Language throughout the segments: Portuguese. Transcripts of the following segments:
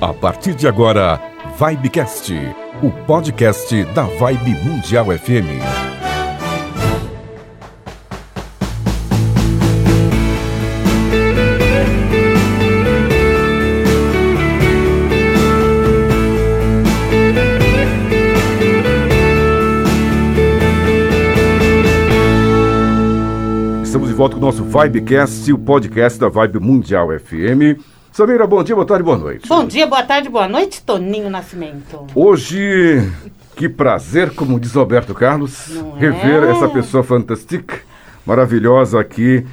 A partir de agora, Vibecast, o podcast da Vibe Mundial FM. Estamos de volta com o nosso Vibecast, o podcast da Vibe Mundial FM. Samira, bom dia, boa tarde, boa noite. Bom dia, boa tarde, boa noite, Toninho Nascimento. Hoje, que prazer, como diz Roberto Carlos, Não é? rever essa pessoa fantástica, maravilhosa aqui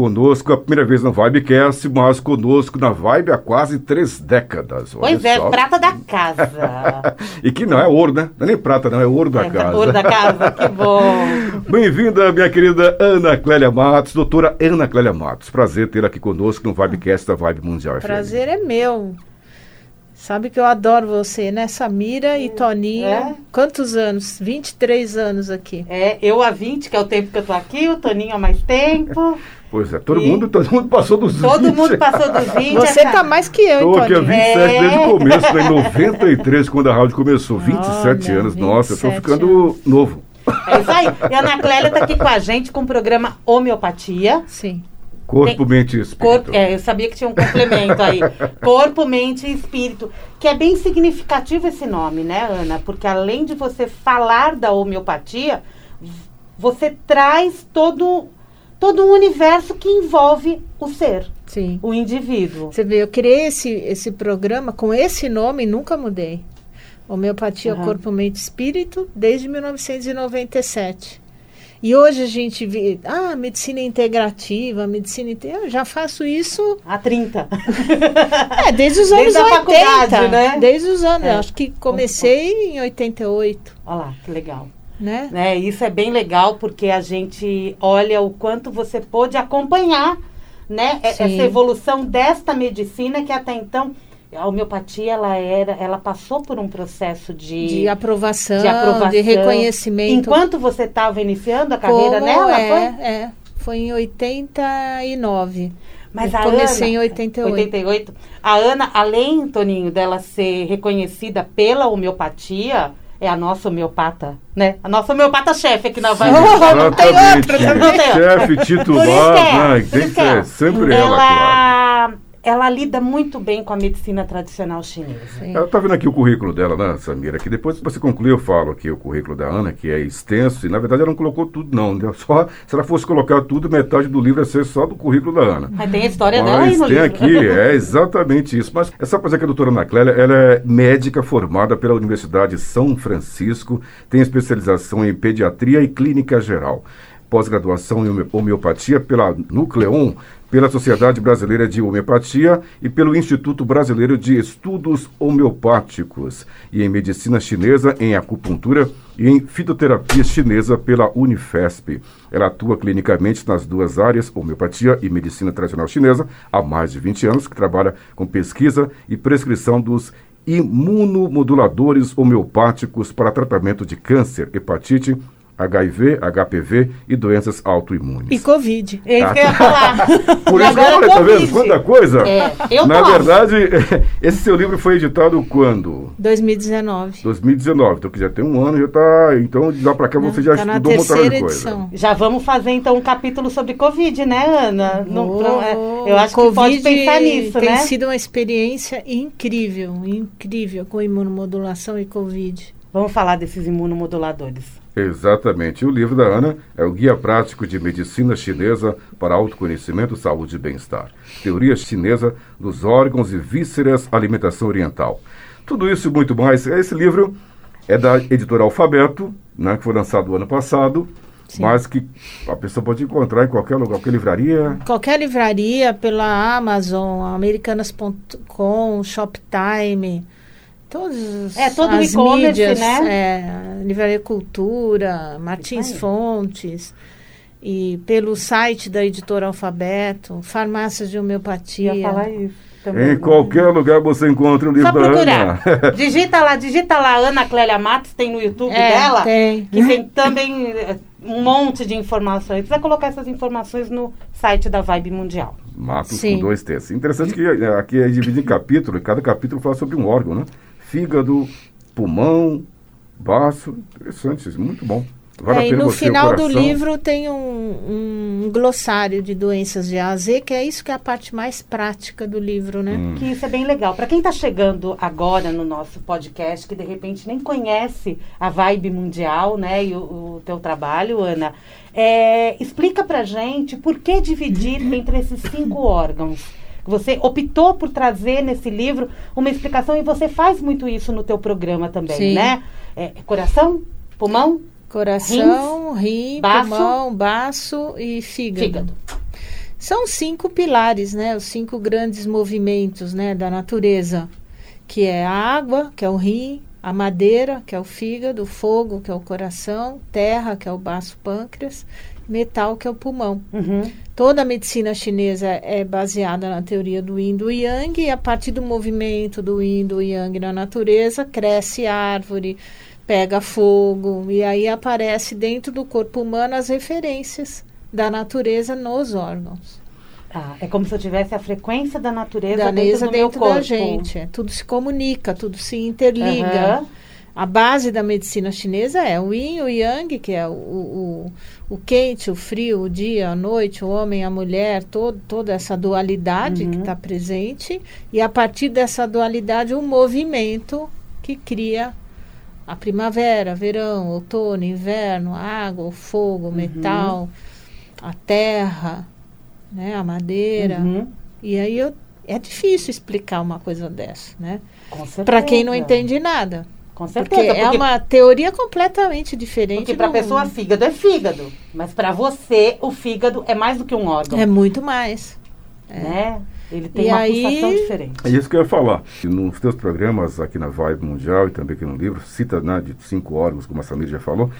conosco, a primeira vez no Vibecast, mas conosco na Vibe há quase três décadas. olha Pois é, só. prata da casa. E que não é ouro, né? Não é nem prata, não, é ouro da É, casa. Ouro da casa, que bom. Bem-vinda, minha querida Ana Clélia Matos, doutora Ana Clélia Matos. Prazer ter aqui conosco no Vibecast da Vibe Mundial FM. Prazer é meu. Sabe que eu adoro você, né? Samira e Toninho. É? Quantos anos? 23 anos aqui. É, eu há 20, que é o tempo que eu tô aqui, o Toninho há mais tempo. Pois é, todo E- mundo, todo mundo passou dos Todo 20. mundo passou dos 20. Você essa- tá mais que eu, Estou aqui há Toninho? 27 É. desde o começo, né? em 93, quando a rádio começou. 27 Olha, anos. Nossa, eu tô 27 ficando novo. É isso aí. E a Ana Clélia tá aqui com a gente com o programa Homeopatia. Sim. Corpo, mente e espírito. Corpo, é, eu sabia que tinha um complemento aí. Corpo, mente e espírito. Que é bem significativo esse nome, né, Ana? Porque além de você falar da homeopatia, você traz todo, todo um universo que envolve o ser, Sim. o indivíduo. Você vê, eu criei esse, esse programa com esse nome e nunca mudei. Homeopatia, Aham. Corpo, Mente e Espírito, desde 1997. E hoje a gente vê, ah, medicina integrativa, medicina inte- Eu já faço isso Há 30. É, desde os anos Desde a 80. faculdade, né? Desde os anos. É. Acho que comecei em 88, Olha lá, que legal. Né? Né? Isso é bem legal porque a gente olha o quanto você pôde acompanhar né? Sim. essa evolução desta medicina que até então a homeopatia ela era, ela passou por um processo de, De aprovação, de de, aprovação. reconhecimento. Enquanto você estava iniciando a carreira Como nela, é, foi? é. Foi em 89. Mas Eu a comecei Ana, em 88. 88. A Ana, além, Toninho, dela ser reconhecida pela homeopatia, é a nossa homeopata, né? A nossa homeopata chefe aqui na Vibe. Oh, não tem outra. Não tem outra. Chefe titular, é, né? Tem que é. ser sempre ela, claro. Ela, ela lida muito bem com a medicina tradicional chinesa. Sim. Eu tá vendo aqui o currículo dela, né, Samira? Que depois que você concluir, eu falo aqui o currículo da Ana, que é extenso, e na verdade ela não colocou tudo, não. né? Só, se ela fosse colocar tudo, metade do livro ia ser só do currículo da Ana. Mas tem a história dela aí Mas no tem livro. aqui, é exatamente isso. Mas para dizer que a doutora Ana Clélia, ela é médica formada pela Universidade de São Francisco, tem especialização em pediatria e clínica geral. Pós-graduação em home- homeopatia pela Nucleon, pela Sociedade Brasileira de Homeopatia e pelo Instituto Brasileiro de Estudos Homeopáticos e em Medicina Chinesa, em Acupuntura e em Fitoterapia Chinesa pela Unifesp. Ela atua clinicamente nas duas áreas, homeopatia e medicina tradicional chinesa, há mais de 20 anos, que trabalha com pesquisa e prescrição dos imunomoduladores homeopáticos para tratamento de câncer, hepatite, HIV, HPV e doenças autoimunes. E Covid. É isso que eu ia falar. Por E isso que falei, tá Covid. vendo? Quanta coisa? É, eu Na topo. verdade, esse seu livro foi editado quando? 2019. 2019. Então, que já tem um ano, já tá. Então, de lá pra cá você já tá estudou um montão de coisa. Já vamos fazer então um capítulo sobre Covid, né, Ana? Não- Oh, não- é, eu acho que pode Covid pensar nisso, tem né? sido uma experiência incrível, incrível com imunomodulação e Covid. Vamos falar desses imunomoduladores. Exatamente. O livro da Ana é o Guia Prático de Medicina Chinesa para Autoconhecimento, Saúde e Bem-Estar. Teoria Chinesa dos Órgãos e Vísceras, Alimentação Oriental. Tudo isso e muito mais. Esse livro é da editora Alfabeto, né, que foi lançado o ano passado, Sim. mas que a pessoa pode encontrar em qualquer lugar, qualquer livraria. Qualquer livraria, pela Amazon, americanas.com, Shoptime, todas É, todo as e-commerce, mídias, né? é, Livraria Cultura, Martins. Fontes, e pelo site da editora Alfabeto, farmácias de homeopatia. Ia falar isso. também, Em qualquer lugar você encontra o livro Só da procurar. Ana. digita lá, digita lá Ana Clélia Matos, tem no YouTube É, dela. tem. Que tem também. eh, um monte de informações. Você vai colocar essas informações no site da Vibe Mundial. Matos Sim. com dois T's. Interessante que eh, aqui é dividido em capítulo, e cada capítulo fala sobre um órgão, né? Fígado, pulmão, baço. Interessante, isso, muito bom. Vale É, e no final do livro tem um, um glossário de doenças de A a Z, que é isso que é a parte mais prática do livro, né? Hum. Que isso é bem legal. Para quem está chegando agora no nosso podcast, que de repente nem conhece a Vibe Mundial, né, e o, o teu trabalho, Ana, é, explica pra gente por que dividir entre esses cinco órgãos. Você optou por trazer nesse livro uma explicação e você faz muito isso no teu programa também, Sim. né? É, coração, pulmão, Coração, rim, baço, pulmão, baço e fígado. fígado. São cinco pilares, né? Os cinco grandes movimentos, né, da natureza, que é a água, que é o rim, a madeira, que é o fígado, o fogo, que é o coração, terra, que é o baço pâncreas, metal, que é o pulmão. Uhum. Toda a medicina chinesa é baseada na teoria do Yin do Yang, e a partir do movimento do Yin do Yang na natureza, cresce árvore, pega fogo, e aí aparece dentro do corpo humano as referências da natureza nos órgãos. Tá, é como se eu tivesse a frequência da natureza Da dentro do meu dentro corpo. da gente. Tudo se comunica, tudo se interliga. Aham. A base da medicina chinesa é o yin e o yang, que é o, o, o quente, o frio, o dia, a noite, o homem, a mulher, todo, toda essa dualidade que Uhum. está presente. E a partir dessa dualidade, um movimento que cria a primavera, verão, outono, inverno, água, o fogo, o metal, a terra, né, a madeira. Uhum. E aí eu, é difícil explicar uma coisa dessa, né? Para quem não entende nada. Com Porque certeza. é uma teoria completamente diferente. Porque para a pessoa, fígado é fígado. Mas para você, o fígado é mais do que um órgão. É muito mais. Né? Ele tem E uma aí- pulsação diferente. É isso que eu ia falar. Nos teus programas aqui na Vibe Mundial e também aqui no livro, cita né, de cinco órgãos, como a Samir já falou,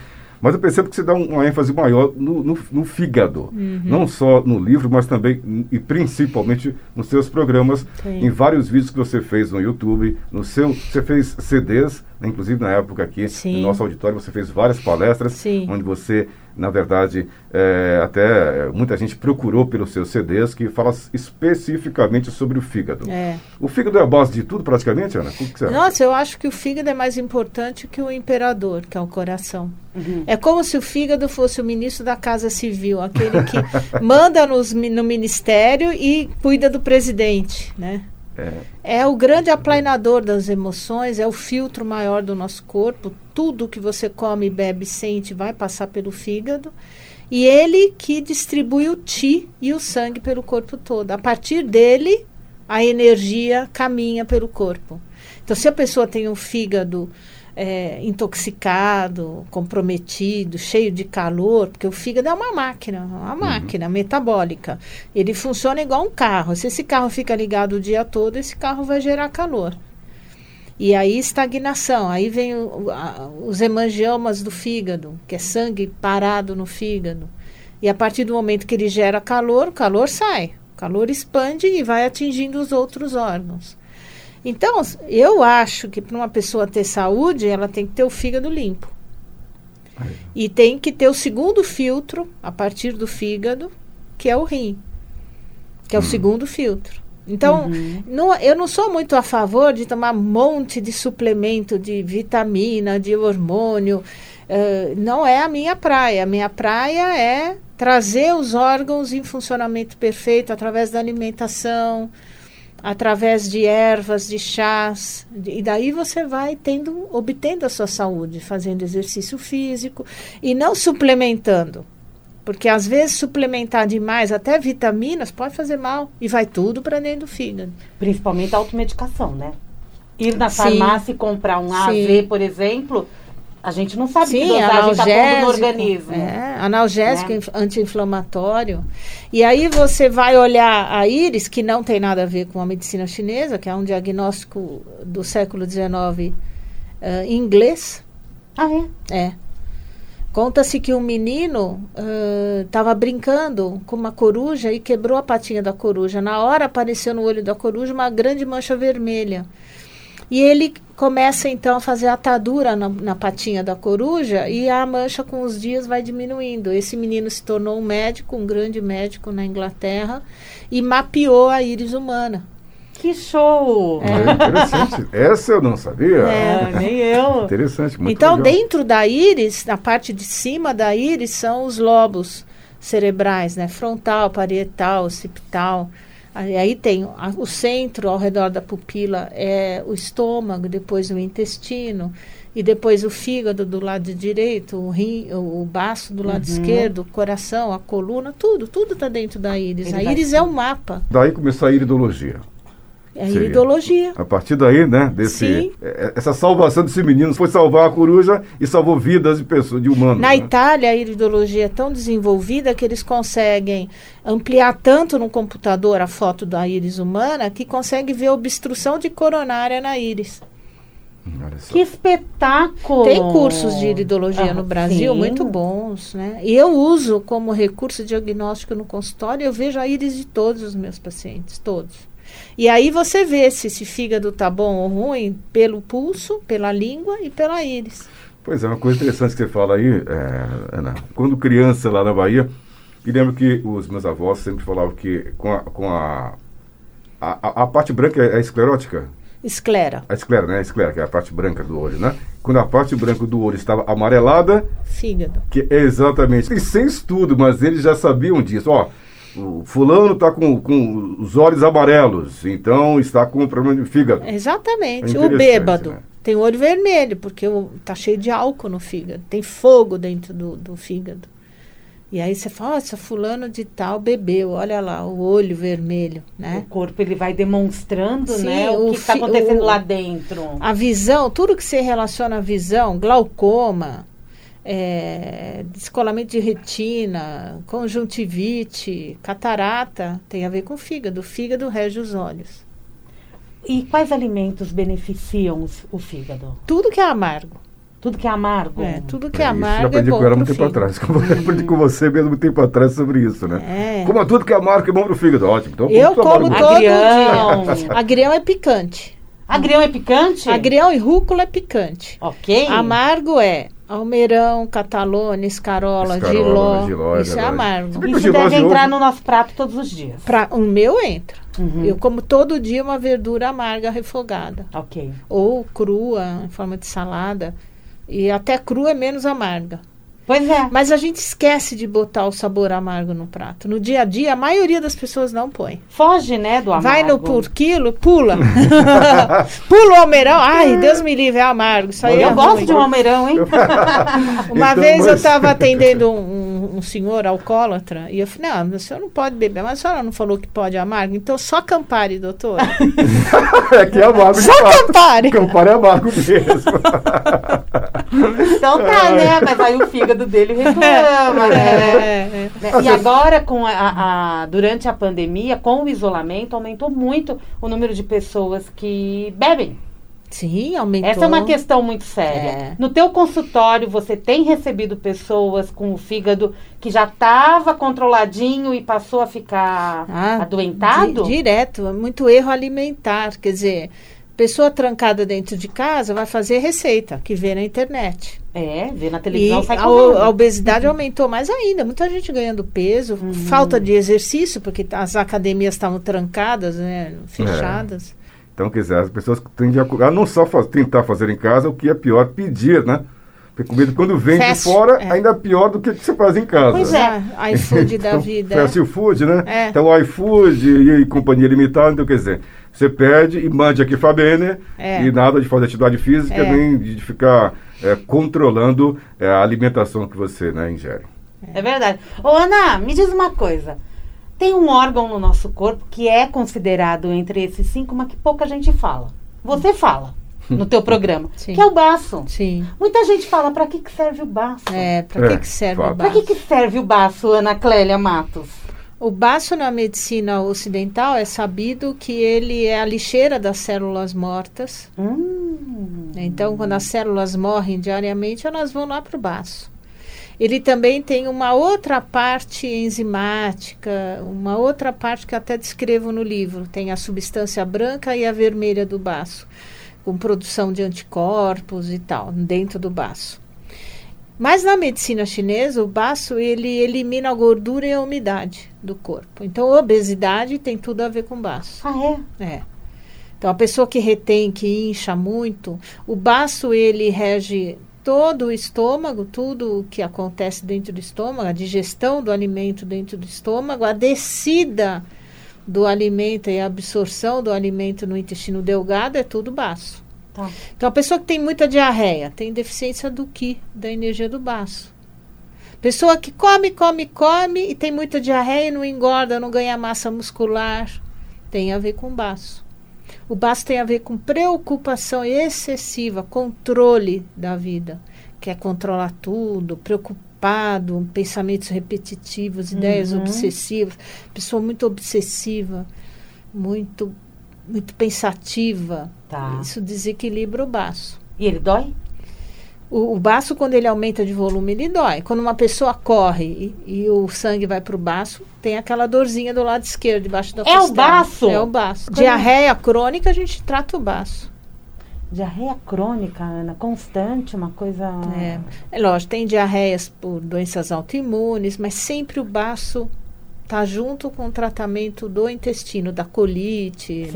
mas eu percebo que você dá um- uma ênfase maior no, no- no fígado. Uhum. Não só no livro, mas também e principalmente nos seus programas, Sim. em vários vídeos que você fez no YouTube, no seu. Você fez CDs, né, inclusive na época aqui, Sim. no nosso auditório, você fez várias palestras, Sim. onde você, na verdade, é, até é, muita gente procurou pelos seus CDs que fala especificamente sobre o fígado. É. O fígado é a base de tudo, praticamente, Ana? Você acha? Nossa, eu acho que o fígado é mais importante que o imperador, que é o coração. Uhum. É como se o fígado fosse o ministro da Casa Civil, aquele que manda nos, no ministério e cuida do presidente, né? É, É o grande aplainador das emoções, é o filtro maior do nosso corpo. Tudo que você come, bebe, sente vai passar pelo fígado. E ele que distribui o ti e o sangue pelo corpo todo. A partir dele, a energia caminha pelo corpo. Então, se a pessoa tem um fígado é, intoxicado, comprometido, cheio de calor, porque o fígado é uma máquina, uma máquina metabólica. Ele funciona igual um carro. Se esse carro fica ligado o dia todo, esse carro vai gerar calor. E aí estagnação, aí vem o- a- os hemangiomas do fígado, que é sangue parado no fígado. E a partir do momento que ele gera calor, o calor sai. O calor expande e vai atingindo os outros órgãos. Então, eu acho que para uma pessoa ter saúde, ela tem que ter o fígado limpo. E tem que ter o segundo filtro, a partir do fígado, que é o rim. Que é o segundo filtro. Então, Uhum. não- eu não sou muito a favor de tomar um monte de suplemento de vitamina, de hormônio. eh, não é a minha praia. A minha praia é trazer os órgãos em funcionamento perfeito através da alimentação, através de ervas, de chás. e daí você vai tendo, obtendo a sua saúde, fazendo exercício físico e não suplementando. Porque às vezes suplementar demais, até vitaminas, pode fazer mal. E vai tudo para dentro do fígado. Principalmente a automedicação, né? Ir na Sim. farmácia e comprar um AV, Sim. por exemplo, a gente não sabe que Sim, dosagem está pondo no analgésico. organismo. É, analgésico, Né? inf- anti-inflamatório. E aí você vai olhar a íris, que não tem nada a ver com a medicina chinesa, que é um diagnóstico do século XIX eh, inglês. Ah, é? É. Conta-se que um menino estava brincando com uma coruja e quebrou a patinha da coruja. Na hora apareceu no olho da coruja uma grande mancha vermelha. E ele começa então a fazer atadura na, na, patinha da coruja e a mancha com os dias vai diminuindo. Esse menino se tornou um médico, um grande médico na Inglaterra e mapeou a íris humana. Que show! É. interessante. Essa eu não sabia. É, nem eu. Interessante. Muito então, legal. dentro da íris, na parte de cima da íris, são os lobos cerebrais, né? Frontal, parietal, occipital. Aí, aí tem a, o centro ao redor da pupila é o estômago, depois o intestino e depois o fígado do lado direito, o rim, o, o baço do lado uhum. esquerdo, o coração, a coluna, tudo, tudo está dentro da íris. Ele a íris é um mapa. Daí começou a iridologia. É a iridologia. A partir daí, né, desse, Sim. É, essa salvação desse menino foi salvar a coruja e salvou vidas de pessoas, de humanos. Na né? Itália, a iridologia é tão desenvolvida que eles conseguem ampliar tanto no computador a foto da íris humana que consegue ver obstrução de coronária na íris. Hum, que espetáculo! Tem cursos de iridologia ah, no Brasil sim. muito bons, né? E eu uso como recurso diagnóstico no consultório, eu vejo a íris de todos os meus pacientes, todos. E aí você vê se esse fígado tá bom ou ruim pelo pulso, pela língua e pela íris. Pois é, uma coisa interessante que você fala aí, é, Ana. Quando criança lá na Bahia, me lembro que os meus avós sempre falavam que com a, com a, a, a parte branca é esclerótica. Esclera. A esclera, né? A esclera, que é a parte branca do olho, né? Quando a parte branca do olho estava amarelada. Fígado. Que, exatamente. E sem estudo, mas eles já sabiam disso. Ó, o fulano está com, com os olhos amarelos, então está com um problema de fígado. Exatamente. É o bêbado né? tem o olho vermelho, porque está cheio de álcool no fígado. Tem fogo dentro do, do fígado. E aí você fala, nossa, fulano de tal bebeu, olha lá, o olho vermelho, né? O corpo ele vai demonstrando, Sim, né, o, o que está acontecendo o, lá dentro. A visão, tudo que se relaciona à visão, glaucoma, é, descolamento de retina, conjuntivite, catarata, tem a ver com o fígado. O fígado rege os olhos. E quais alimentos beneficiam o fígado? Tudo que é amargo. Tudo que é amargo? É, tudo que é, é amargo. Isso, já aprendi é com ela muito tempo atrás. aprendi com você mesmo muito tempo atrás sobre isso, né? É. Como tudo que é amargo é bom pro fígado. Ótimo. Então, eu como todo Agrião. dia. Agrião é picante. Agrião é picante? Agrião e rúcula é picante. Ok. Amargo é Almeirão, Catalone, Escarola, Escarola Giló, é Isso é, amargo. Isso deve entrar no nosso prato todos os dias. Pra, o meu entra. Uhum. Eu como todo dia uma verdura amarga refogada. Ok. Ou crua, em forma de salada. E até crua é menos amarga. Pois é. Mas a gente esquece de botar o sabor amargo no prato. No dia a dia, a maioria das pessoas não põe. Foge, né, do amargo. Vai no por quilo, pula. pula o almeirão. Ai, Deus me livre, é amargo. Isso aí eu é gosto ruim. de um almeirão, hein? Uma então, vez mas... eu estava atendendo um, um, senhor alcoólatra e eu falei, não, o senhor não pode beber. Mas a senhora não falou que pode amargo? Então só Campari, doutor. é que é amargo. Só Campari. Campari é amargo mesmo. Então tá, né? Mas aí o fígado dele reclama, né? É, é, é. E agora, com a, a, durante a pandemia, com o isolamento, aumentou muito o número de pessoas que bebem. Sim, aumentou. Essa é uma questão muito séria. É. No teu consultório, você tem recebido pessoas com o fígado que já estava controladinho e passou a ficar ah, adoentado? Di direto, muito erro alimentar. Quer dizer, pessoa trancada dentro de casa vai fazer receita que vê na internet. É, vê na televisão, e sai a, a obesidade uhum. aumentou mais ainda. Muita gente ganhando peso, uhum. falta de exercício, porque as academias estavam trancadas, né, fechadas. É. Então, quer dizer, as pessoas tendem a, a não só faz, tentar fazer em casa, o que é pior, pedir, né? Porque comida quando vem Fast, de fora, é. ainda é pior do que, que você faz em casa. Pois é, iFood da então, vida. Fast food, né? É. Então, o iFood e, e companhia limitada, então quer dizer, você pede e mande aqui Fabene é. e nada de fazer atividade física, é. nem de ficar é, controlando é, a alimentação que você né, ingere. É verdade. Ô, Ana, me diz uma coisa. Tem um órgão no nosso corpo que é considerado entre esses cinco, mas que pouca gente fala. Você fala no teu programa, Sim. que é o baço. Sim. Muita gente fala, para que, que serve o baço? É, para que, é, que serve o baço? Para que, que serve o baço, Ana Clélia Matos? O baço na medicina ocidental é sabido que ele é a lixeira das células mortas. Hum. Então, quando as células morrem diariamente, elas vão lá para o baço. Ele também tem uma outra parte enzimática, uma outra parte que eu até descrevo no livro. Tem a substância branca e a vermelha do baço. com produção de anticorpos e tal, dentro do baço. Mas na medicina chinesa, o baço ele elimina a gordura e a umidade do corpo. Então, obesidade tem tudo a ver com baço. Ah, é? É. Então, a pessoa que retém, que incha muito, o baço ele rege todo o estômago, tudo o que acontece dentro do estômago, a digestão do alimento dentro do estômago, a descida do alimento e a absorção do alimento no intestino delgado é tudo baço. Tá. Então, a pessoa que tem muita diarreia tem deficiência do Qi, da energia do baço. Pessoa que come, come, come e tem muita diarreia e não engorda, não ganha massa muscular, tem a ver com baço. O baço tem a ver com preocupação excessiva, controle da vida. Quer controlar tudo, preocupado, pensamentos repetitivos, ideias uhum. obsessivas. Pessoa muito obsessiva, muito, muito pensativa. Tá. Isso desequilibra o baço. E ele dói? O, o baço, quando ele aumenta de volume, ele dói. Quando uma pessoa corre e, e o sangue vai para o baço, tem aquela dorzinha do lado esquerdo, debaixo da É costela. o baço? É o baço. Como? Diarreia crônica, a gente trata o baço. Diarreia crônica, Ana, constante, uma coisa. É, é lógico, tem diarreias por doenças autoimunes, mas sempre o baço está junto com o tratamento do intestino, da colite,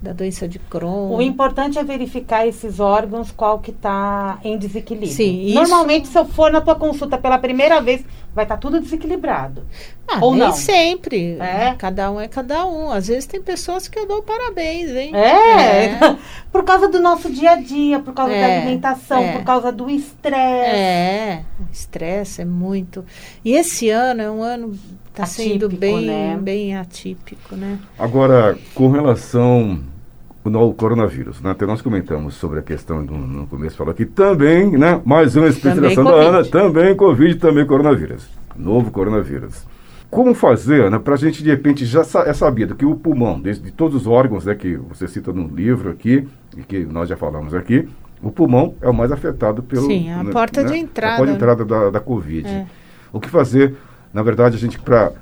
da, da, doença de Crohn. O importante é verificar esses órgãos, qual que está em desequilíbrio. Sim, Normalmente, se eu for na tua consulta pela primeira vez, vai estar tá tudo desequilibrado. Ah, Ou nem não? sempre. É? Cada um é cada um. Às vezes tem pessoas que eu dou parabéns, hein? É, é. por causa do nosso dia a dia, por causa é. da alimentação, é. por causa do estresse. É, estresse é muito. E esse ano é um ano Está sendo bem, né? bem atípico, né? Agora, com relação ao coronavírus, né? Até nós comentamos sobre a questão do, no começo, falou que também, né? Mais uma especialização da Ana, também Covid, também coronavírus. Novo coronavírus. Como fazer, né, para a gente, de repente, já é sabido que o pulmão, de, de todos os órgãos né, que você cita no livro aqui, e que nós já falamos aqui, o pulmão é o mais afetado pelo. Sim, a né, porta né, de entrada. A porta de entrada da, da Covid. É. O que fazer na verdade, a gente para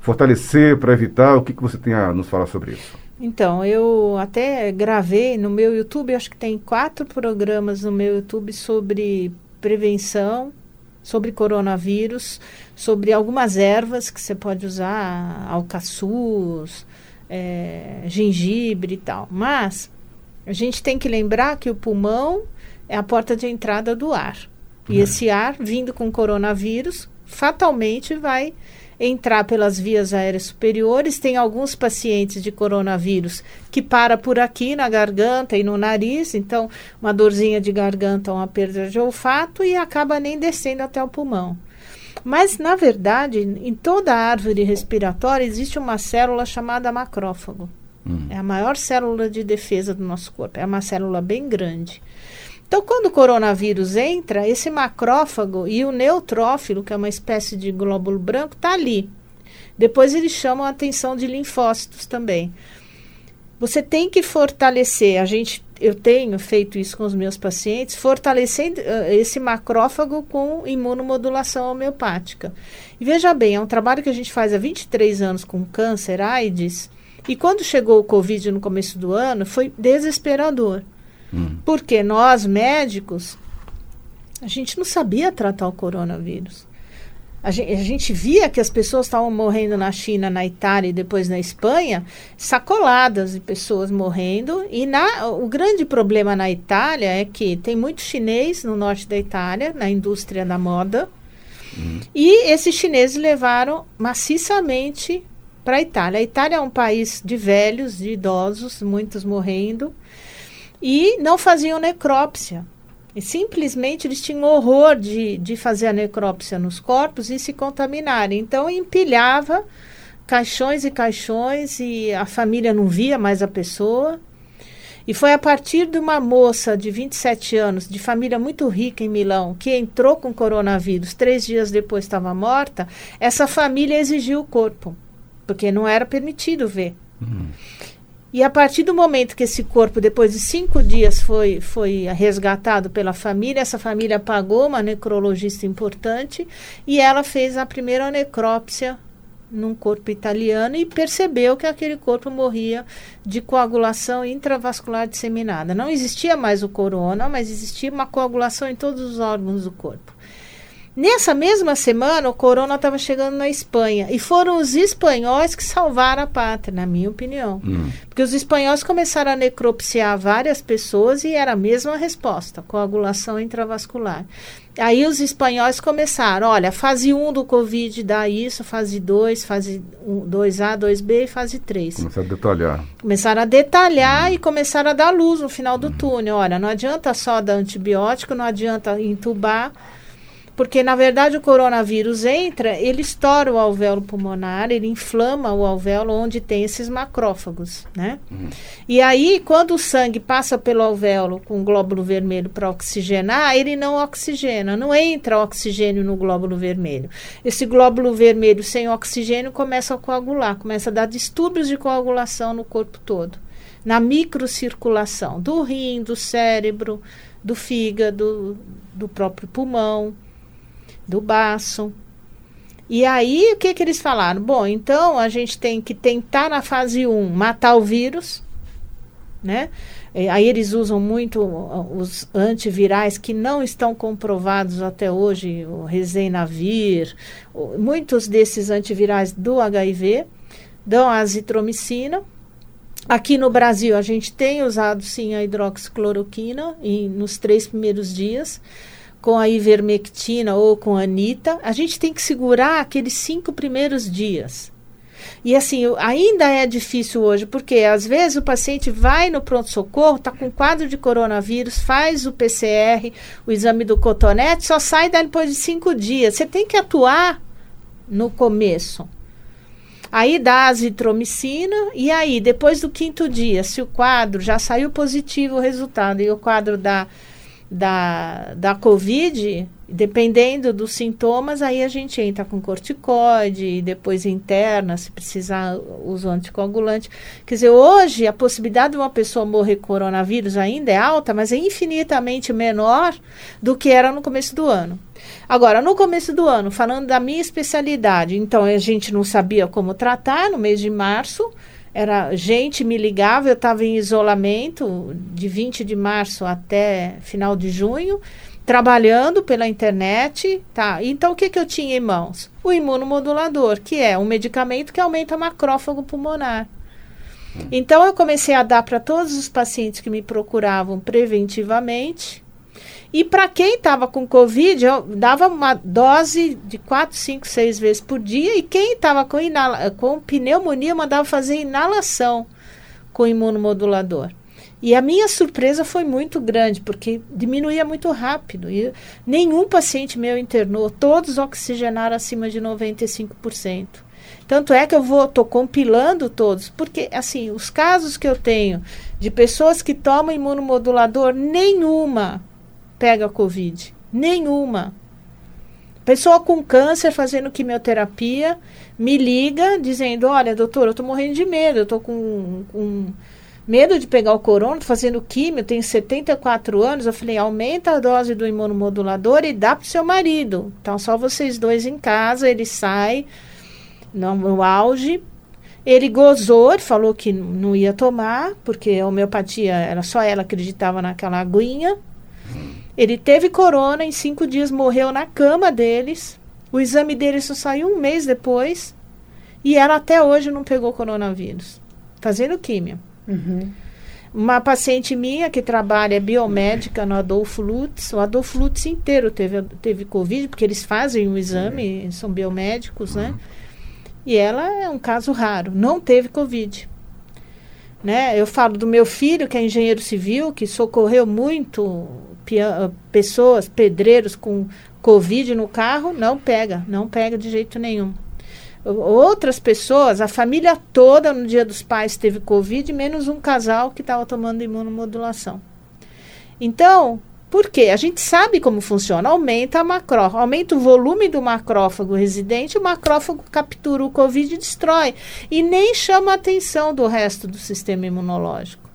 fortalecer, para evitar, o que, que você tem a nos falar sobre isso? Então, eu até gravei no meu YouTube, acho que tem quatro programas no meu YouTube sobre prevenção, sobre coronavírus, sobre algumas ervas que você pode usar, alcaçuz, é, gengibre e tal. Mas a gente tem que lembrar que o pulmão é a porta de entrada do ar. E uhum. esse ar, vindo com coronavírus, fatalmente vai entrar pelas vias aéreas superiores. Tem alguns pacientes de coronavírus que para por aqui na garganta e no nariz, então uma dorzinha de garganta, uma perda de olfato e acaba nem descendo até o pulmão. Mas, na verdade, em toda árvore respiratória existe uma célula chamada macrófago. Hum. É a maior célula de defesa do nosso corpo. É uma célula bem grande. Então, quando o coronavírus entra, esse macrófago e o neutrófilo, que é uma espécie de glóbulo branco, está ali. Depois eles chamam a atenção de linfócitos também. Você tem que fortalecer, a gente, eu tenho feito isso com os meus pacientes, fortalecendo uh, esse macrófago com imunomodulação homeopática. E veja bem, é um trabalho que a gente faz há 23 anos com câncer, AIDS, e quando chegou o Covid no começo do ano, foi desesperador. Hum. Porque nós, médicos, a gente não sabia tratar o coronavírus. A gente, a gente via que as pessoas estavam morrendo na China, na Itália e depois na Espanha, sacoladas de pessoas morrendo. E na, o grande problema na Itália é que tem muito chinês no norte da Itália, na indústria da moda. Hum. E esses chineses levaram maciçamente para a Itália. A Itália é um país de velhos, de idosos, muitos morrendo e não faziam necrópsia. E simplesmente eles tinham horror de, de fazer a necrópsia nos corpos e se contaminarem. Então empilhava caixões e caixões e a família não via mais a pessoa. E foi a partir de uma moça de 27 anos, de família muito rica em Milão, que entrou com coronavírus, três dias depois estava morta, essa família exigiu o corpo, porque não era permitido ver. Uhum. E a partir do momento que esse corpo, depois de cinco dias, foi, foi resgatado pela família, essa família pagou uma necrologista importante e ela fez a primeira necrópsia num corpo italiano e percebeu que aquele corpo morria de coagulação intravascular disseminada. Não existia mais o corona, mas existia uma coagulação em todos os órgãos do corpo. Nessa mesma semana, o corona estava chegando na Espanha. E foram os espanhóis que salvaram a pátria, na minha opinião. Hum. Porque os espanhóis começaram a necropsiar várias pessoas e era a mesma resposta: coagulação intravascular. Aí os espanhóis começaram: olha, fase 1 do Covid dá isso, fase 2, fase 2A, 2B e fase 3. Começaram a detalhar. Começaram a detalhar hum. e começaram a dar luz no final do hum. túnel. Olha, não adianta só dar antibiótico, não adianta entubar porque, na verdade, o coronavírus entra, ele estoura o alvéolo pulmonar, ele inflama o alvéolo onde tem esses macrófagos, né? Uhum. E aí, quando o sangue passa pelo alvéolo com o glóbulo vermelho para oxigenar, ele não oxigena, não entra oxigênio no glóbulo vermelho. Esse glóbulo vermelho sem oxigênio começa a coagular, começa a dar distúrbios de coagulação no corpo todo. Na microcirculação do rim, do cérebro, do fígado, do próprio pulmão do baço. E aí, o que, que eles falaram? Bom, então a gente tem que tentar na fase 1 matar o vírus, né? E aí eles usam muito os antivirais que não estão comprovados até hoje, o Resenavir, muitos desses antivirais do HIV, dão a azitromicina. Aqui no Brasil, a gente tem usado sim a hidroxicloroquina e, nos três primeiros dias com a ivermectina ou com a anita, a gente tem que segurar aqueles cinco primeiros dias. E assim, ainda é difícil hoje, porque às vezes o paciente vai no pronto-socorro, está com quadro de coronavírus, faz o PCR, o exame do cotonete, só sai depois de cinco dias. Você tem que atuar no começo. Aí dá azitromicina, e aí, depois do quinto dia, se o quadro já saiu positivo o resultado e o quadro dá da, da Covid, dependendo dos sintomas, aí a gente entra com corticoide, depois interna, se precisar, usa anticoagulante. Quer dizer, hoje a possibilidade de uma pessoa morrer com coronavírus ainda é alta, mas é infinitamente menor do que era no começo do ano. Agora, no começo do ano, falando da minha especialidade, então a gente não sabia como tratar no mês de março, era gente me ligava, eu estava em isolamento de 20 de março até final de junho, trabalhando pela internet, tá? Então o que que eu tinha em mãos? O imunomodulador, que é um medicamento que aumenta o macrófago pulmonar. Então eu comecei a dar para todos os pacientes que me procuravam preventivamente e para quem estava com Covid, eu dava uma dose de 4, 5, 6 vezes por dia. E quem estava com, com pneumonia, mandava fazer inalação com imunomodulador. E a minha surpresa foi muito grande, porque diminuía muito rápido. E nenhum paciente meu internou, todos oxigenaram acima de 95%. Tanto é que eu vou, compilando todos, porque assim, os casos que eu tenho de pessoas que tomam imunomodulador, nenhuma pega Covid. Nenhuma. Pessoa com câncer fazendo quimioterapia me liga dizendo: Olha, doutor, eu tô morrendo de medo, eu tô com, com medo de pegar o corona, tô fazendo químio, tenho 74 anos. Eu falei: aumenta a dose do imunomodulador e dá pro seu marido. Então, só vocês dois em casa, ele sai no, no auge. Ele gozou, ele falou que não ia tomar, porque a homeopatia era só ela acreditava naquela aguinha. Ele teve corona, em cinco dias morreu na cama deles. O exame dele só saiu um mês depois. E ela até hoje não pegou coronavírus. Fazendo químio. Uhum. Uma paciente minha que trabalha biomédica no Adolfo Lutz, o Adolfo Lutz inteiro teve, teve Covid, porque eles fazem o exame, uhum. são biomédicos, né? E ela é um caso raro, não teve Covid. Né? Eu falo do meu filho, que é engenheiro civil, que socorreu muito pessoas, pedreiros com Covid no carro, não pega, não pega de jeito nenhum. Outras pessoas, a família toda no dia dos pais teve Covid, menos um casal que estava tomando imunomodulação. Então, por quê? A gente sabe como funciona. Aumenta a macrófago, aumenta o volume do macrófago residente, o macrófago captura o Covid e destrói. E nem chama a atenção do resto do sistema imunológico.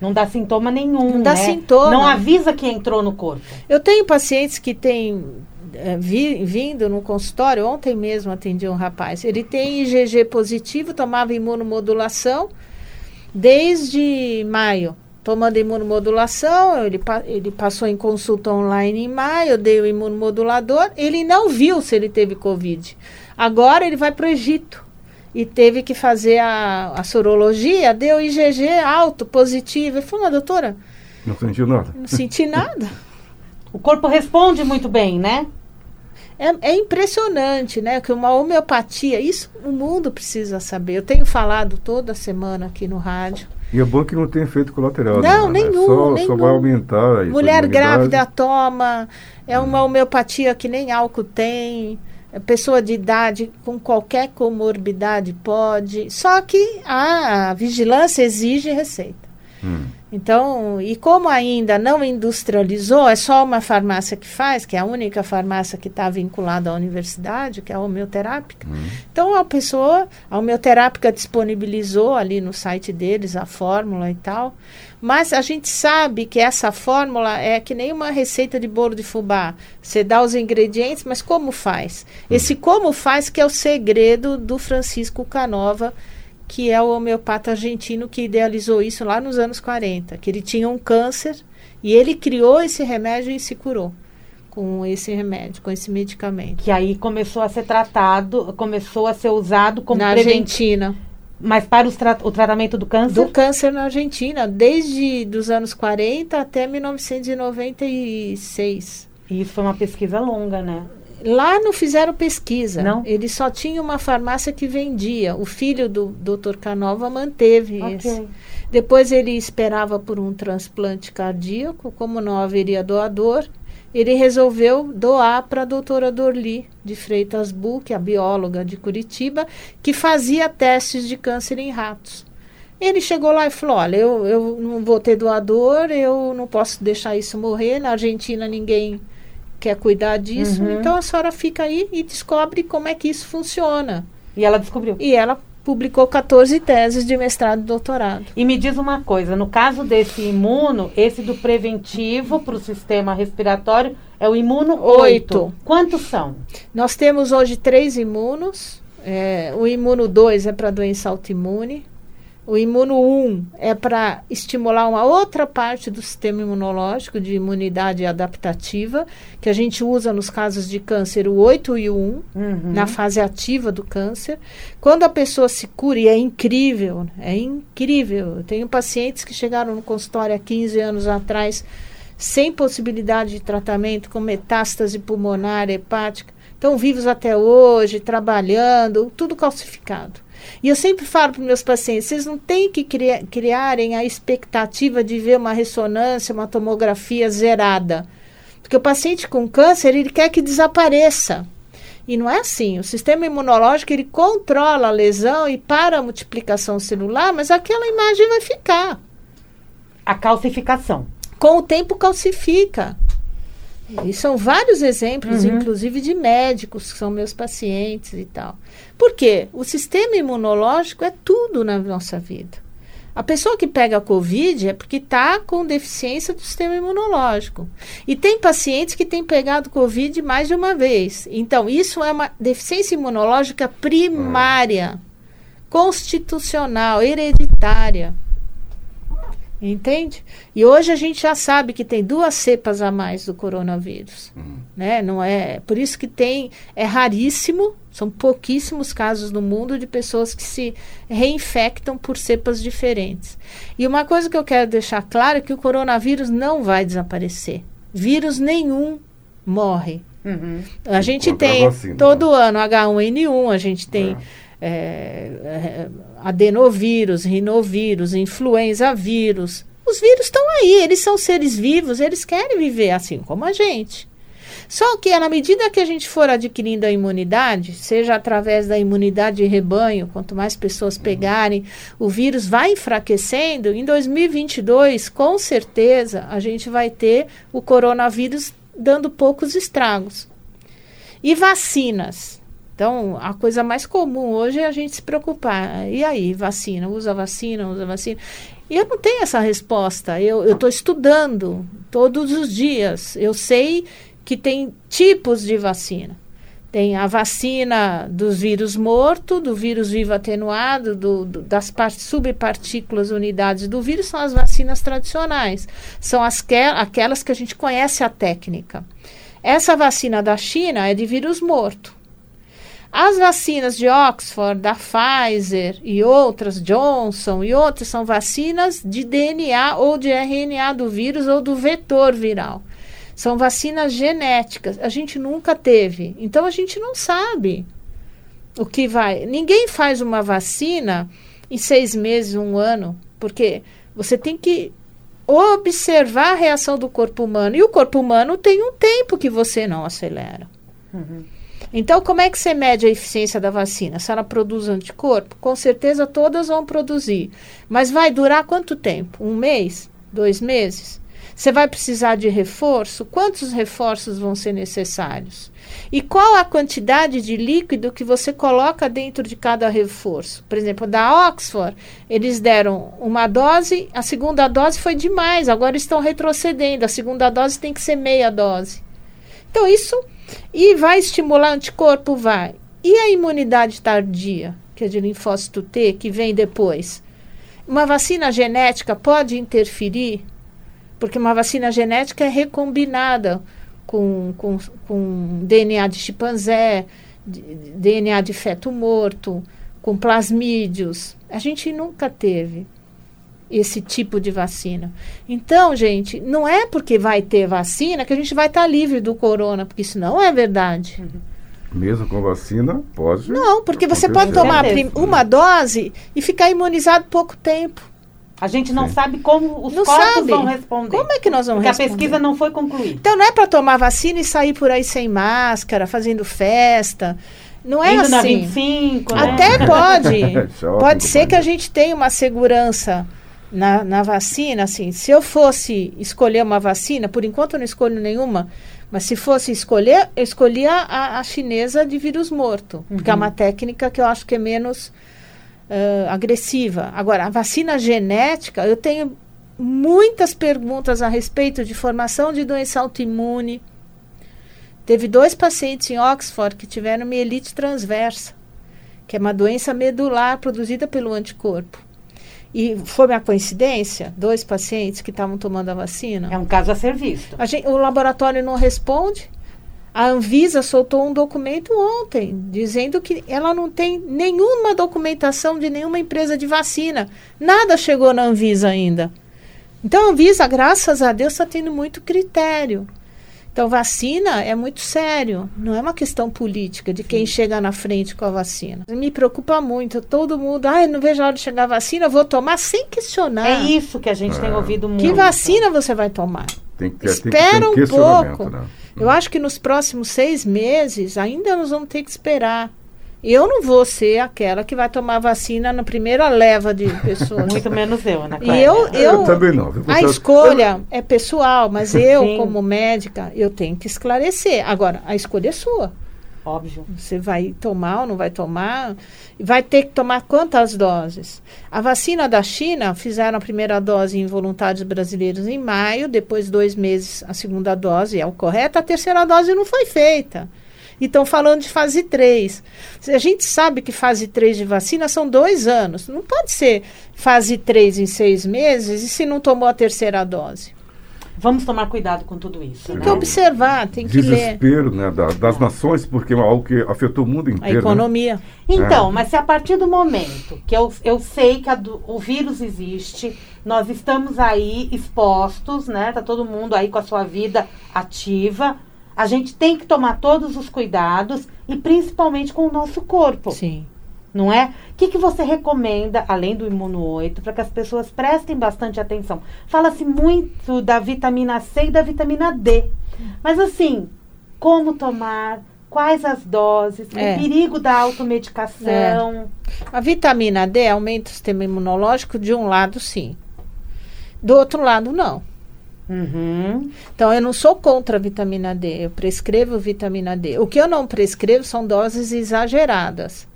Não dá sintoma nenhum. Não dá né? sintoma. Não avisa que entrou no corpo. Eu tenho pacientes que têm é, vi, vindo no consultório, ontem mesmo atendi um rapaz. Ele tem IgG positivo, tomava imunomodulação desde maio. Tomando imunomodulação, ele, ele passou em consulta online em maio, eu dei o imunomodulador, ele não viu se ele teve Covid. Agora ele vai para o Egito e teve que fazer a, a sorologia, deu IgG alto, positivo. Ele falou, doutora... Não sentiu nada? Não senti nada. o corpo responde muito bem, né? É, é, impressionante, né? Que uma homeopatia, isso o mundo precisa saber. Eu tenho falado toda semana aqui no rádio. E é bom que não tem efeito colateral. Não, né? nenhum. Só, nenhum. só vai aumentar. A Mulher grávida toma, é uma homeopatia que nem álcool tem. Pessoa de idade com qualquer comorbidade pode. Só que a vigilância exige receita. Hum. Então, e como ainda não industrializou, é só uma farmácia que faz, que é a única farmácia que está vinculada à universidade, que é a homeoterápica. Hum. Então, a pessoa, a homeoterápica disponibilizou ali no site deles a fórmula e tal. Mas a gente sabe que essa fórmula é que nem uma receita de bolo de fubá. Você dá os ingredientes, mas como faz? Hum. Esse como faz que é o segredo do Francisco Canova que é o homeopata argentino que idealizou isso lá nos anos 40, que ele tinha um câncer e ele criou esse remédio e se curou com esse remédio, com esse medicamento. Que aí começou a ser tratado, começou a ser usado como na Argentina. Mas para tra o tratamento do câncer? Do câncer na Argentina, desde dos anos 40 até 1996. E isso foi uma pesquisa longa, né? Lá não fizeram pesquisa. Não? Ele só tinha uma farmácia que vendia. O filho do Dr. Canova manteve okay. esse. Depois ele esperava por um transplante cardíaco, como não haveria doador, ele resolveu doar para a doutora Dorli de Freitas Buch, a bióloga de Curitiba, que fazia testes de câncer em ratos. Ele chegou lá e falou: Olha, eu, eu não vou ter doador, eu não posso deixar isso morrer. Na Argentina ninguém quer cuidar disso. Uhum. Então a senhora fica aí e descobre como é que isso funciona. E ela descobriu. E ela publicou 14 teses de mestrado e doutorado. E me diz uma coisa, no caso desse imuno, esse do preventivo para o sistema respiratório é o imuno 8. Quantos são? Nós temos hoje três imunos. É, o imuno 2 é para doença autoimune. O imuno 1 é para estimular uma outra parte do sistema imunológico de imunidade adaptativa, que a gente usa nos casos de câncer o 8 e o 1, uhum. na fase ativa do câncer. Quando a pessoa se cura, e é incrível, é incrível. Eu tenho pacientes que chegaram no consultório há 15 anos atrás sem possibilidade de tratamento, com metástase pulmonar, hepática, estão vivos até hoje, trabalhando, tudo calcificado. E eu sempre falo para meus pacientes: vocês não têm que criar, criarem a expectativa de ver uma ressonância, uma tomografia zerada. Porque o paciente com câncer, ele quer que desapareça. E não é assim. O sistema imunológico, ele controla a lesão e para a multiplicação celular, mas aquela imagem vai ficar. A calcificação. Com o tempo calcifica. E são vários exemplos, uhum. inclusive de médicos que são meus pacientes e tal. Por quê? O sistema imunológico é tudo na nossa vida. A pessoa que pega a Covid é porque está com deficiência do sistema imunológico. E tem pacientes que têm pegado Covid mais de uma vez. Então, isso é uma deficiência imunológica primária, constitucional, hereditária. Entende? E hoje a gente já sabe que tem duas cepas a mais do coronavírus, uhum. né? Não é, por isso que tem é raríssimo, são pouquíssimos casos no mundo de pessoas que se reinfectam por cepas diferentes. E uma coisa que eu quero deixar claro é que o coronavírus não vai desaparecer. Vírus nenhum morre. Uhum. A gente tem vacina, todo né? ano H1N1, a gente tem é é, é, adenovírus, rinovírus, influenza vírus. Os vírus estão aí, eles são seres vivos, eles querem viver assim como a gente. Só que na medida que a gente for adquirindo a imunidade, seja através da imunidade de rebanho, quanto mais pessoas uhum. pegarem, o vírus vai enfraquecendo. Em 2022, com certeza, a gente vai ter o coronavírus dando poucos estragos. E vacinas? Então, a coisa mais comum hoje é a gente se preocupar. E aí, vacina? Usa vacina? Usa vacina? E eu não tenho essa resposta. Eu estou estudando todos os dias. Eu sei que tem tipos de vacina. Tem a vacina dos vírus morto, do vírus vivo atenuado, do, do, das subpartículas unidades do vírus, são as vacinas tradicionais. São as que, aquelas que a gente conhece a técnica. Essa vacina da China é de vírus morto. As vacinas de Oxford, da Pfizer e outras, Johnson e outras, são vacinas de DNA ou de RNA do vírus ou do vetor viral. São vacinas genéticas. A gente nunca teve. Então a gente não sabe o que vai. Ninguém faz uma vacina em seis meses, um ano, porque você tem que observar a reação do corpo humano. E o corpo humano tem um tempo que você não acelera. Uhum. Então, como é que você mede a eficiência da vacina? Se ela produz anticorpo? Com certeza todas vão produzir. Mas vai durar quanto tempo? Um mês? Dois meses? Você vai precisar de reforço? Quantos reforços vão ser necessários? E qual a quantidade de líquido que você coloca dentro de cada reforço? Por exemplo, da Oxford, eles deram uma dose, a segunda dose foi demais, agora estão retrocedendo. A segunda dose tem que ser meia dose. Então, isso. E vai estimular anticorpo? Vai. E a imunidade tardia, que é de linfócito T, que vem depois? Uma vacina genética pode interferir? porque uma vacina genética é recombinada com, com, com DNA de chimpanzé, de, DNA de feto morto, com plasmídios. A gente nunca teve esse tipo de vacina. Então, gente, não é porque vai ter vacina que a gente vai estar tá livre do corona, porque isso não é verdade. Mesmo com vacina, pode. Não, porque você pode tomar uma dose e ficar imunizado pouco tempo. A gente não Sim. sabe como os não corpos sabe. vão responder. Como é que nós vamos Porque responder? a pesquisa não foi concluída. Então não é para tomar vacina e sair por aí sem máscara, fazendo festa. Não é Indo assim. Na 25, né? Até pode. pode ser que a gente tenha uma segurança na, na vacina. Assim, se eu fosse escolher uma vacina, por enquanto eu não escolho nenhuma, mas se fosse escolher, eu escolhia a, a chinesa de vírus morto, uhum. porque é uma técnica que eu acho que é menos uh, agressiva. Agora, a vacina genética, eu tenho muitas perguntas a respeito de formação de doença autoimune. Teve dois pacientes em Oxford que tiveram mielite transversa, que é uma doença medular produzida pelo anticorpo. E foi uma coincidência, dois pacientes que estavam tomando a vacina. É um caso a ser visto. A gente, o laboratório não responde, a Anvisa soltou um documento ontem dizendo que ela não tem nenhuma documentação de nenhuma empresa de vacina. Nada chegou na Anvisa ainda. Então a Anvisa, graças a Deus, está tendo muito critério. Então, vacina é muito sério, não é uma questão política de quem Sim. chega na frente com a vacina. Me preocupa muito, todo mundo, ah, não vejo a hora de chegar a vacina, vou tomar sem questionar. É isso que a gente é. tem ouvido muito. Que vacina você vai tomar? Tem que, Espera tem que um pouco. Né? Eu acho que nos próximos seis meses ainda nós vamos ter que esperar. Eu não vou ser aquela que vai tomar vacina na primeira leva de pessoas. Muito menos eu, né? E eu, eu, eu também não. A escolha é pessoal, mas eu, Sim. como médica, eu tenho que esclarecer. Agora, a escolha é sua. Óbvio. Você vai tomar ou não vai tomar? Vai ter que tomar quantas doses? A vacina da China, fizeram a primeira dose em voluntários brasileiros em maio, depois dois meses a segunda dose, é o correto, a terceira dose não foi feita. E estão falando de fase 3. A gente sabe que fase 3 de vacina são dois anos. Não pode ser fase 3 em seis meses e se não tomou a terceira dose. Vamos tomar cuidado com tudo isso. Tem né? que observar, tem que Desespero, ler. Desespero né, da, das nações, porque é algo que afetou o mundo inteiro. A né? economia. Né? Então, é. mas se a partir do momento que eu, eu sei que do, o vírus existe, nós estamos aí expostos, né? Tá todo mundo aí com a sua vida ativa. A gente tem que tomar todos os cuidados e principalmente com o nosso corpo. Sim não é? O que, que você recomenda, além do Imuno 8, para que as pessoas prestem bastante atenção? Fala-se muito da vitamina C e da vitamina D. Mas assim, como tomar, quais as doses, é. o perigo da automedicação. É. A vitamina D aumenta o sistema imunológico de um lado, sim. Do outro lado, não. Uhum. Então, eu não sou contra a vitamina D, eu prescrevo vitamina D. O que eu não prescrevo são doses exageradas.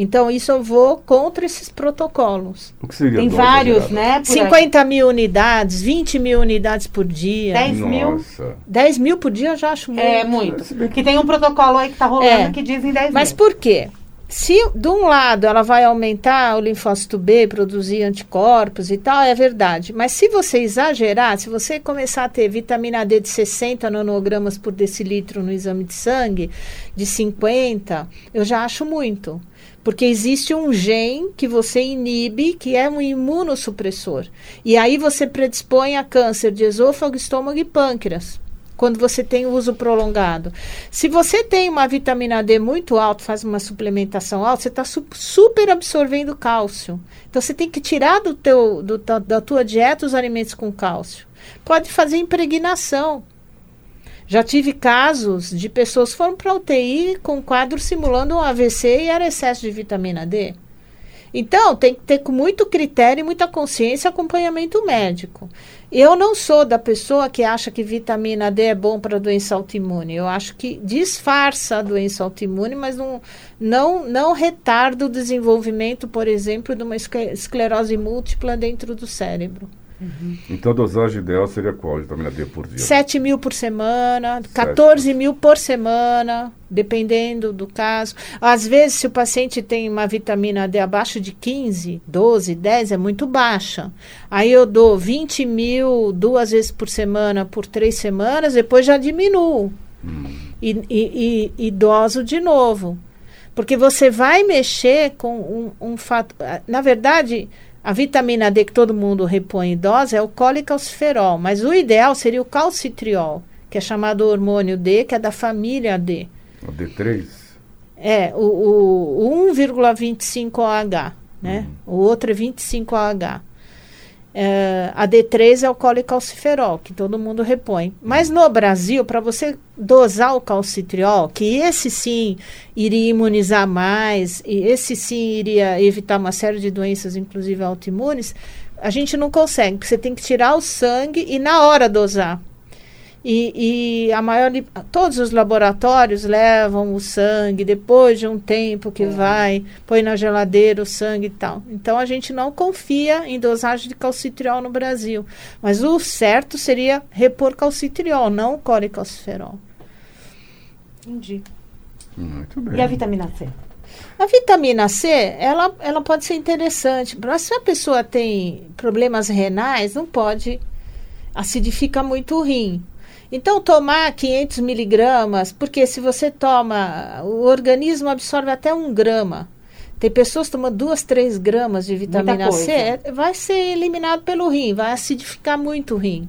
Então, isso eu vou contra esses protocolos. O que seria Tem vários, exagerada? né? por aí. 50 mil unidades, 20 mil unidades por dia. 10 mil. Nossa. 10 mil por dia eu já acho muito. É muito. Que- tem um protocolo aí que tá rolando É. que dizem 10 Mas mil. por quê? Se de um lado ela vai aumentar o linfócito B, produzir anticorpos e tal, é verdade. Mas se você exagerar, se você começar a ter vitamina D de 60 nanogramas por decilitro no exame de sangue, de 50, eu já acho muito. Porque existe um gene que você inibe, que é um imunossupressor. E aí você predispõe a câncer de esôfago, estômago e pâncreas quando você tem uso prolongado. Se você tem uma vitamina D muito alta, faz uma suplementação alta, você está super absorvendo cálcio. Então você tem que tirar do teu, do, da, da tua dieta os alimentos com cálcio. Pode fazer impregnação. Já tive casos de pessoas que foram para UTI com quadro simulando um AVC e era excesso de vitamina D. Então, tem que ter com muito critério e muita consciência acompanhamento médico. Eu não sou da pessoa que acha que vitamina D é bom para doença autoimune. Eu acho que disfarça a doença autoimune, mas não, não, não retarda o desenvolvimento, por exemplo, de uma escle- esclerose múltipla dentro do cérebro. Então a dosagem ideal seria qual de vitamina D por dia? 7 mil por semana, 14 mil por semana, dependendo do caso. Às vezes, se o paciente tem uma vitamina D abaixo de 15, 12, 10, é muito baixa. Aí eu dou 20 mil duas vezes por semana por três semanas, depois já diminuo. E, e, e, e doso de novo. Porque você vai mexer com um, um fato. ah, Na verdade, a vitamina D que todo mundo repõe em dose é o colicalciferol, mas o ideal seria o calcitriol, que é chamado hormônio D, que é da família D. O D3? É, o, o, o 1,25OH, né? O outro é 25OH. É, a D3 é o colicalciferol, que todo mundo repõe. Mas no Brasil, para você dosar o calcitriol, que esse sim iria imunizar mais, e esse sim iria evitar uma série de doenças, inclusive autoimunes, a gente não consegue, porque você tem que tirar o sangue e na hora dosar. E, e a maior, todos os laboratórios levam o sangue depois de um tempo que vai, põe na geladeira o sangue e tal. Então a gente não confia em dosagem de calcitriol no Brasil. Mas o certo seria repor calcitriol, não o colicalciferol. Entendi. Muito bem. E a vitamina C? A vitamina C, ela, ela pode ser interessante, mas se a pessoa tem problemas renais, não pode, acidifica muito o rim. Então, tomar 500 miligramas, porque se você toma, o organismo absorve até um grama. Tem pessoas tomando duas, três gramas de vitamina C, é- vai ser eliminado pelo rim, vai acidificar muito o rim.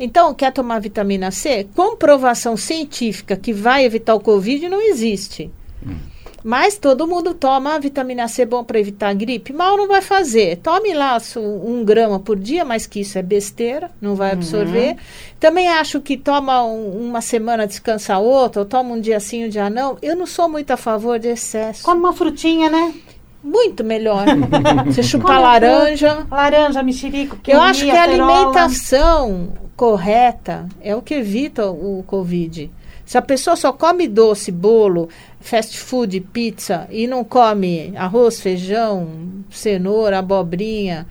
Então, quer tomar vitamina C? Comprovação científica que vai evitar o Covid não existe. Mas todo mundo toma a vitamina C bom para evitar a gripe. Mal não vai fazer. Tome lá um grama por dia, mas que isso é besteira, não vai absorver. Também acho que toma um- uma semana, descansa outra, ou toma um dia sim, um dia não. Eu não sou muito a favor de excesso. Come uma frutinha, né? Muito melhor. Você chupar laranja. Laranja, mexerico, Eu acho que a alimentação correta é o que evita o Covid. Se a pessoa só come doce, bolo, fast food, pizza e não come arroz, feijão, cenoura, abobrinha,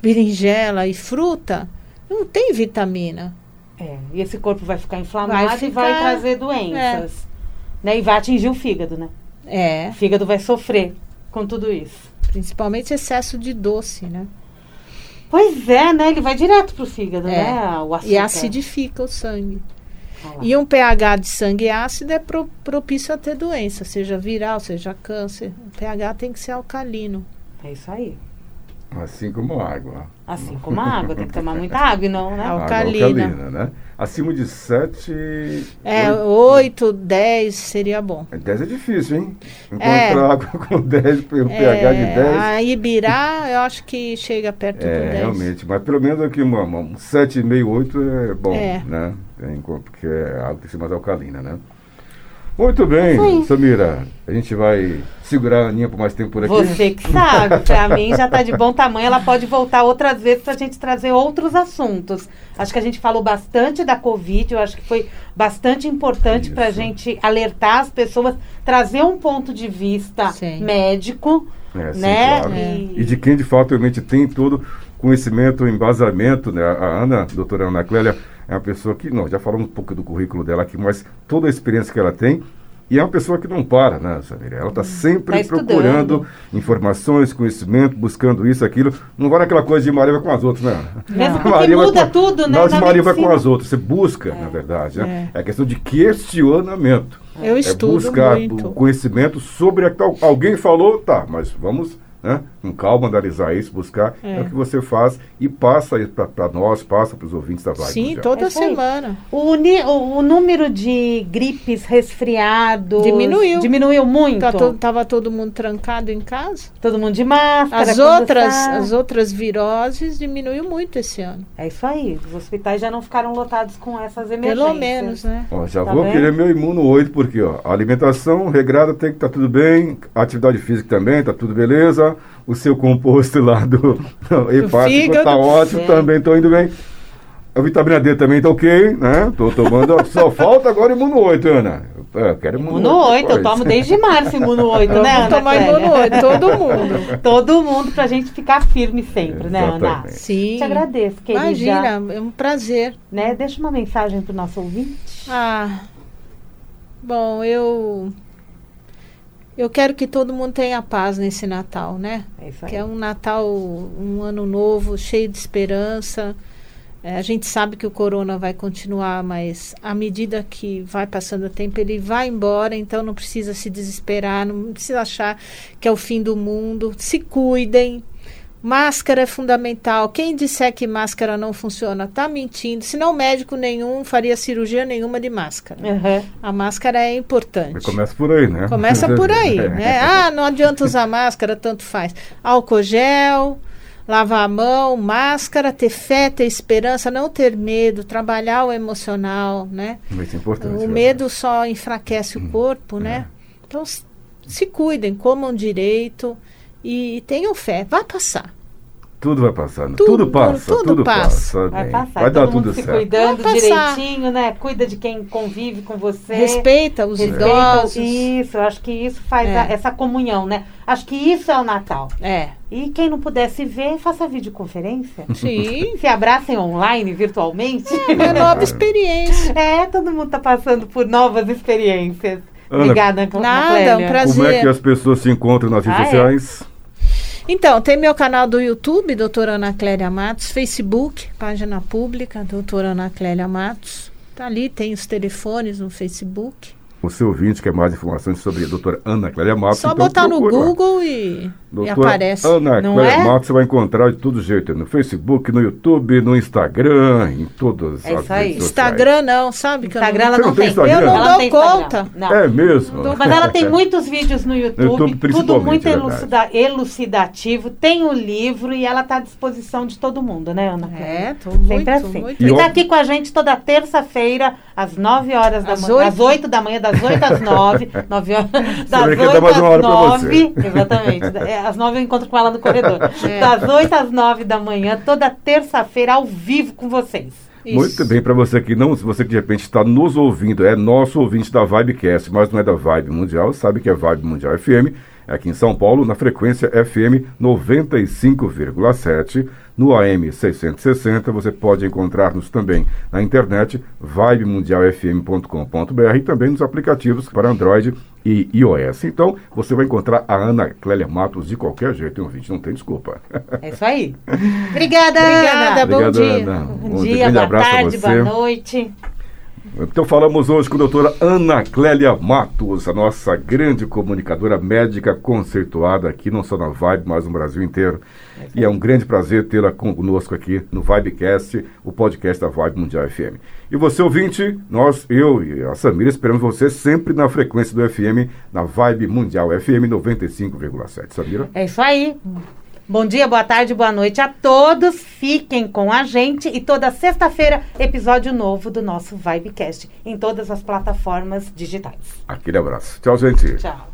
berinjela e fruta, não tem vitamina. É, e esse corpo vai ficar inflamado Vai e vai ficar- trazer doenças. Né? E vai atingir o fígado, né? É, O fígado vai sofrer com tudo isso. principalmente excesso de doce, né? Pois é, né? Ele vai direto pro fígado, É. né? O açúcar. E acidifica o sangue. E um pH de sangue ácido é pro- propício a ter doença, seja viral, seja câncer. O pH tem que ser alcalino. É isso aí. Assim como água. Assim como a água, tem que tomar muita água e não, né? Al- Água Alcalina. né? Acima de 7. É, 8, 10 seria bom. 10 é difícil, hein? É. Encontrar água com 10, pelo pH de 10. A Ibirá, eu acho que chega perto do É, 10. realmente. Mas pelo menos aqui uma, uma, um 7,5, 8 é bom, É. né? Tem, porque a água tem que ser mais alcalina, né? Muito bem, Sim. Samira. A gente vai segurar a Aninha por mais tempo por aqui. Você que sabe, pra mim já tá de bom tamanho, ela pode voltar outras vezes pra gente trazer outros assuntos. Acho que a gente falou bastante da Covid, eu acho que foi bastante importante pra Isso. gente alertar as pessoas, trazer um ponto de vista Sim. médico, É, sim, né? claro. E- E de quem de fato realmente tem todo conhecimento, embasamento, né? A Ana, a doutora Ana Clélia, é uma pessoa que, não, já falamos um pouco do currículo dela aqui, mas toda a experiência que ela tem, e é uma pessoa que não para, né, Samira? Ela está sempre Tá procurando informações, conhecimento, buscando isso, aquilo. Não vai naquela coisa de Maria vai com as outras, né? Mesmo porque Maria muda com- tudo, né? Mas na Maria vai com as outras. Você busca, na verdade, né? É. É questão de questionamento. Eu É estudo buscar muito. conhecimento sobre a tal. Alguém falou, tá, mas vamos, né, com calma, analisar isso, buscar. É, É. o que você faz e passa para nós, passa para os ouvintes da Vibe. Sim, Mundial. toda É semana. O, o, o número de gripes, resfriados... Diminuiu. Diminuiu muito. Tá to- tava todo mundo trancado em casa. Todo mundo de máscara. As outras, as outras viroses diminuiu muito esse ano. É isso aí. Os hospitais já não ficaram lotados com essas emergências. Pelo menos, né? Ó, já Tá vou querer meu imuno 8, porque ó, a alimentação regrada tem que estar tudo bem, atividade física também, tá tudo beleza, o seu composto lá do, do hepático fígado. tá ótimo, Sim. também tô indo bem. A vitamina D também tá ok, né? Tô tomando, só falta agora imuno 8, Ana. É, quero imuno, Imuno 8, eu depois. tomo desde março Imuno 8, né, Vamos Ana tomar imuno 8, todo mundo. Todo mundo pra gente ficar firme sempre, né, Ana? Exatamente. Sim. Te agradeço, querida. Imagina, é um prazer. Né? Deixa uma mensagem pro nosso ouvinte. Ah, bom, eu eu quero que todo mundo tenha paz nesse Natal, né? É isso aí. Que é um Natal, um ano novo, cheio de esperança. É, a gente sabe que o corona vai continuar, mas à medida que vai passando o tempo, ele vai embora, então não precisa se desesperar, não precisa achar que é o fim do mundo. Se cuidem. Máscara é fundamental. Quem disser que máscara não funciona está mentindo. Senão, médico nenhum faria cirurgia nenhuma de máscara. Uhum. A máscara é importante. Mas Começa por aí, né? Começa por aí, É. né? Ah, não adianta usar máscara, tanto faz. Álcool gel, lavar a mão, máscara, ter fé, ter esperança, não ter medo, trabalhar o emocional, né? Muito importante. O né? medo só enfraquece o corpo, né? Então, s- se cuidem, comam direito e tenham fé. Vai passar. Tudo vai passando. Tudo, Tudo, passa. tudo Tudo, passa. passa. Vai bem. passar. Vai dar todo mundo tudo se certo. cuidando Vai passar. direitinho, né? Cuida de quem convive com você. Respeita os Respeita- idosos. Isso, acho que isso faz É. a- essa comunhão, né? Acho que isso é o Natal. É, E quem não puder se ver, faça videoconferência. sim. se abracem online, virtualmente. É uma nova experiência. É, todo mundo tá passando por novas experiências. Ana, Obrigada, Cl- Nada, Clélia. um prazer. Como é que as pessoas se encontram nas redes Ah, é? Então, tem meu canal do YouTube, doutora Ana Clélia Matos, Facebook, página pública, doutora Ana Clélia Matos. Tá ali, tem os telefones no Facebook. O seu ouvinte quer mais informações sobre a doutora Ana Clélia Matos. Só então botar no procura. Google e, e Doutora aparece. Ana Não Clélia é? Matos você vai encontrar de todo jeito, no Facebook, no YouTube, no Instagram, em todas É as isso aí. redes sociais. Instagram não, sabe? Que Instagram ela Você não não tem. Instagram? Eu não Ela dou tem conta. Não. É mesmo? Não, Mas ela tem muitos vídeos no YouTube, YouTube, tudo muito é elucida- elucidativo. Tem o livro e ela está à disposição de todo mundo, né, Ana? Clélia? É, tô Sempre muito, assim. muito. E E tá ó- aqui com a gente toda terça-feira, às 9 horas da manhã. Às 8 da manhã, das 8 às 9. 9 horas. Das vai 8 querer dar mais uma hora às pra 9. Exatamente. É, às 9 eu encontro com ela no corredor. É. Das 8 às 9 da manhã, toda terça-feira, ao vivo com vocês. Isso. Muito bem, para você que não, se você que de repente está nos ouvindo, é nosso ouvinte da Vibecast, mas não é da Vibe Mundial, sabe que é Vibe Mundial FM, aqui em São Paulo, na frequência FM 95,7, no AM 660, você pode encontrar-nos também na internet, vibemundialfm.com.br e também nos aplicativos para Android e iOS. Então, você vai encontrar a Ana Clélia Matos de qualquer jeito, hein, ouvinte, não tem desculpa. É isso aí. Obrigada, Obrigada, Ana. bom Obrigado, dia. Ana. Bom Um dia, grande boa tarde, boa noite. Então falamos hoje com a doutora Ana Clélia Matos, a nossa grande comunicadora médica conceituada aqui, não só na Vibe, mas no Brasil inteiro. E é um grande prazer tê-la conosco aqui no Vibecast, o podcast da Vibe Mundial FM. E você ouvinte, nós, eu e a Samira, esperamos você sempre na frequência do FM, na Vibe Mundial FM 95,7. Samira? É isso aí. Bom dia, boa tarde, boa noite a todos. Fiquem com a gente e toda sexta-feira, episódio novo do nosso Vibecast em todas as plataformas digitais. Aquele abraço. Tchau, gente. Tchau.